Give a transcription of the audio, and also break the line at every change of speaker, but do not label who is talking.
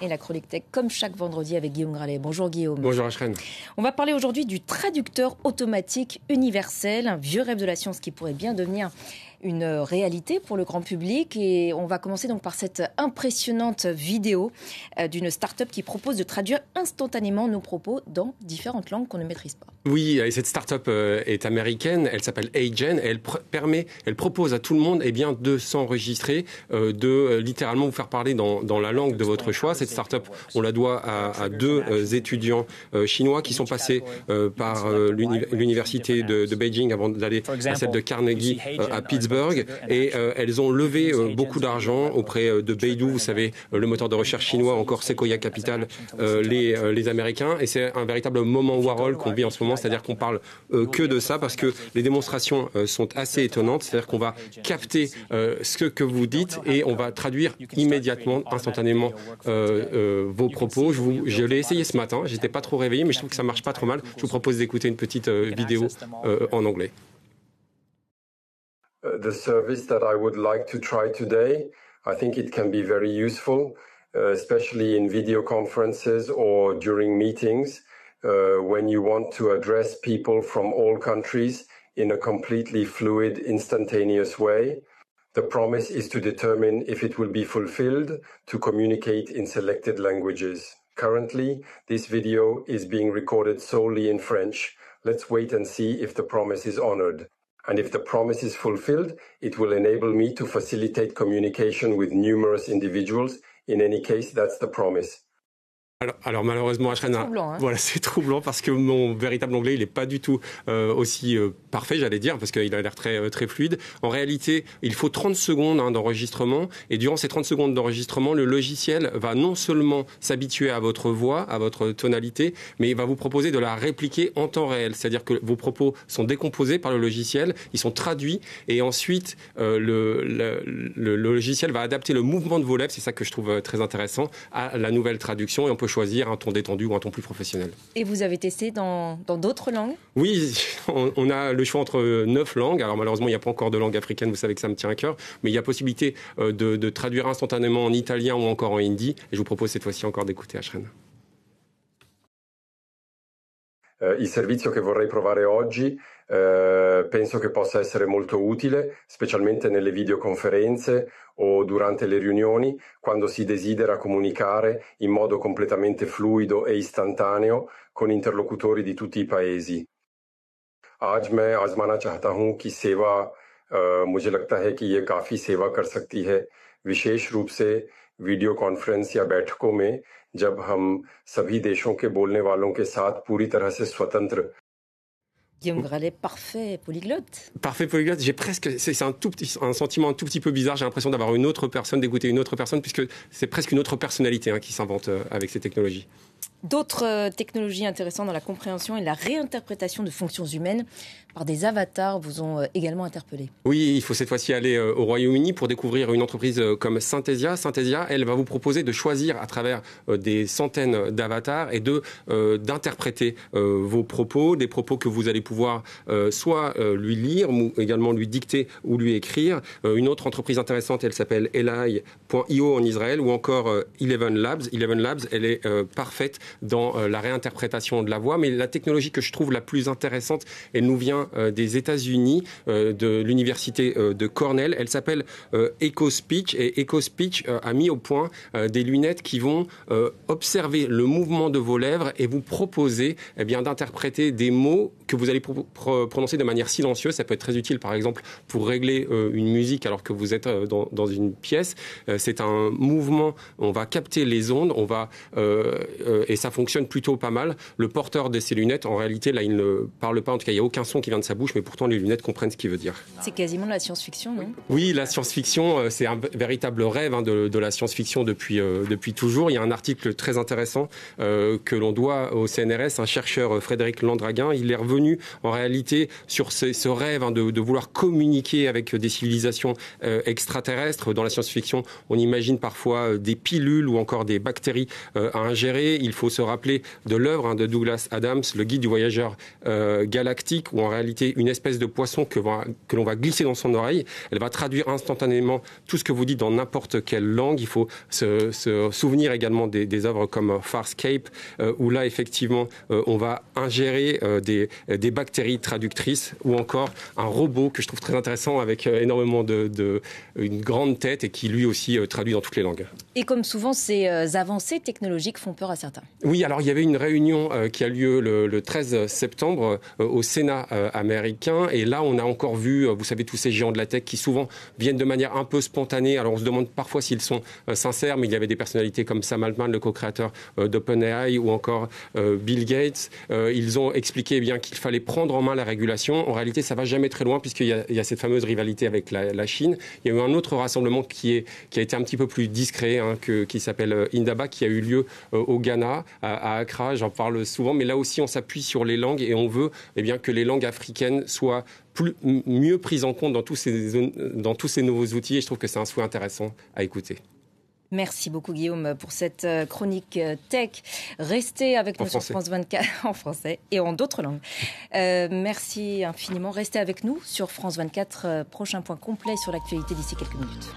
et la chronique tech comme chaque vendredi avec Guillaume Gralet. Bonjour Guillaume.
Bonjour Ashreen.
On va parler aujourd'hui du traducteur automatique universel, un vieux rêve de la science qui pourrait bien devenir une réalité pour le grand public. Et on va commencer donc par cette impressionnante vidéo euh, d'une start-up qui propose de traduire instantanément nos propos dans différentes langues qu'on ne maîtrise pas.
Oui, et cette start-up euh, est américaine. Elle s'appelle Agen. Elle permet, elle propose à tout le monde, eh bien, de s'enregistrer, euh, de littéralement vous faire parler dans, dans, la langue de votre choix. Cette start-up, on la doit à, à deux étudiants chinois qui sont passés par l'université de, de, Beijing avant d'aller à celle de Carnegie à Pittsburgh et euh, elles ont levé euh, beaucoup d'argent auprès euh, de Beidou, vous savez, le moteur de recherche chinois, encore Sequoia Capital, les, Américains. Et c'est un véritable moment Warhol qu'on vit en ce moment, c'est-à-dire qu'on parle que de ça parce que les démonstrations sont assez étonnantes, c'est-à-dire qu'on va capter ce que vous dites et on va traduire immédiatement, instantanément vos propos. Je, je l'ai essayé ce matin, j'étais pas trop réveillé, mais je trouve que ça marche pas trop mal. Je vous propose d'écouter une petite vidéo en anglais.
Uh, the service that I would like to try today. I think it can be very useful, uh, especially in video conferences or during meetings uh, when you want to address people from all countries in a completely fluid, instantaneous way. The promise is to determine if it will be fulfilled to communicate in selected languages. Currently, this video is being recorded solely in French. Let's wait and see if the promise is honored. And if the promise is fulfilled, it will enable me to facilitate communication with numerous individuals. In any case, that's the promise.
Alors, malheureusement, Ashrena, hein. voilà, c'est troublant parce que mon véritable anglais, il n'est pas du tout euh, aussi euh, parfait, j'allais dire, parce qu'il a l'air très euh, très fluide. En réalité, il faut 30 secondes hein, d'enregistrement, et durant ces 30 secondes d'enregistrement, le logiciel va non seulement s'habituer à votre voix, à votre tonalité, mais il va vous proposer de la répliquer en temps réel. C'est-à-dire que vos propos sont décomposés par le logiciel, ils sont traduits, et ensuite le, le, le, logiciel va adapter le mouvement de vos lèvres, c'est ça que je trouve très intéressant, à la nouvelle traduction, et on peut choisir un ton détendu ou un ton plus professionnel.
Et vous avez testé dans d'autres langues?
Oui, on, a le choix entre neuf langues. Alors malheureusement, il n'y a pas encore de langue africaine, vous savez que ça me tient à cœur, mais il y a possibilité euh, de, de traduire instantanément en italien ou encore en hindi. Et je vous propose cette fois-ci encore d'écouter Ashren.
Uh, il servizio che vorrei provare oggi uh, penso che possa essere molto utile, specialmente nelle videoconferenze o durante le riunioni, quando si desidera comunicare in modo completamente fluido e istantaneo con interlocutori di tutti i paesi. आज मैं आजमाना चाहता हूं कि सेवा uh, मुझे लगता है कि ये काफ़ी सेवा कर सकती है विशेष रूप से वीडियो कॉन्फ्रेंस या बैठकों में जब हम सभी देशों के बोलने वालों के साथ पूरी तरह से स्वतंत्र
Guillaume Gralet, parfait polyglotte.
Parfait polyglotte. J'ai presque, c'est un tout petit, un sentiment un tout petit peu bizarre. J'ai l'impression d'avoir une autre personne, d'écouter une autre personne, puisque c'est presque une autre personnalité hein, qui s'invente euh, avec ces technologies.
D'autres euh, technologies intéressantes dans la compréhension et la réinterprétation de fonctions humaines par des avatars vous ont euh, également interpellé.
Oui, il faut cette fois-ci aller euh, au Royaume-Uni pour découvrir une entreprise comme Synthesia. Synthesia, elle va vous proposer de choisir à travers des centaines d'avatars et de d'interpréter vos propos, des propos que vous allez pouvoir soit lui lire, ou également lui dicter ou lui écrire. Une autre entreprise intéressante, elle s'appelle Eli.io en Israël ou encore Eleven Labs. Eleven Labs, elle est parfaite dans euh, la réinterprétation de la voix. Mais la technologie que je trouve la plus intéressante, elle nous vient euh, des États-Unis, euh, de l'université de Cornell. Elle s'appelle EcoSpeech et EcoSpeech a mis au point des lunettes qui vont observer le mouvement de vos lèvres et vous proposer eh bien d'interpréter des mots que vous allez prononcer de manière silencieuse. Ça peut être très utile, par exemple, pour régler une musique alors que vous êtes dans, une pièce. C'est un mouvement. On va capter les ondes. On va et ça fonctionne plutôt pas mal. Le porteur de ces lunettes, en réalité, là, il ne parle pas, en tout cas, il n'y a aucun son qui vient de sa bouche, mais pourtant les lunettes comprennent ce qu'il veut dire.
C'est quasiment de la science-fiction, non?
Oui, la science-fiction, euh, c'est un véritable rêve hein, de, la science-fiction depuis, euh, depuis toujours. Il y a un article très intéressant euh, que l'on doit au CNRS, un chercheur, Frédéric Landraguin. Il est revenu, en réalité, sur ce, rêve hein, de, vouloir communiquer avec des civilisations extraterrestres. Dans la science-fiction, on imagine parfois des pilules ou encore des bactéries à ingérer il faut se rappeler de l'œuvre hein, de Douglas Adams, le guide du voyageur euh, galactique, où en réalité une espèce de poisson que, l'on va glisser dans son oreille, elle va traduire instantanément tout ce que vous dites dans n'importe quelle langue. Il faut se, souvenir également des, œuvres comme Farscape, euh, où là effectivement euh, on va ingérer des, des, bactéries traductrices, ou encore un robot que je trouve très intéressant avec énormément de, de, une grande tête et qui lui aussi traduit dans toutes les langues.
Et comme souvent, ces avancées technologiques font peur à certains.
Oui, alors il y avait une réunion qui a lieu le, le 13 septembre au Sénat américain, et là on a encore vu, vous savez, tous ces géants de la tech qui souvent viennent de manière un peu spontanée. Alors on se demande parfois s'ils sont euh, sincères, mais il y avait des personnalités comme Sam Altman, le co-créateur euh, d'OpenAI, ou encore euh, Bill Gates. ils ont expliqué eh bien qu'il fallait prendre en main la régulation. En réalité, ça va jamais très loin puisqu'il y, y, a cette fameuse rivalité avec la, Chine. Il y a eu un autre rassemblement qui, est, qui a été un petit peu plus discret, hein, que, qui s'appelle Indaba, qui a eu lieu au Ghana, à, Accra. J'en parle souvent, mais là aussi, on s'appuie sur les langues et on veut eh bien, que les langues africaines soient mieux prise en compte dans tous, ces, dans tous ces nouveaux outils et je trouve que c'est un souhait intéressant à écouter.
Merci beaucoup Guillaume pour cette euh, chronique euh, tech. Restez avec nous sur France 24 en français et en d'autres langues. Euh, merci infiniment. Restez avec nous sur France 24. prochain point complet sur l'actualité d'ici quelques minutes.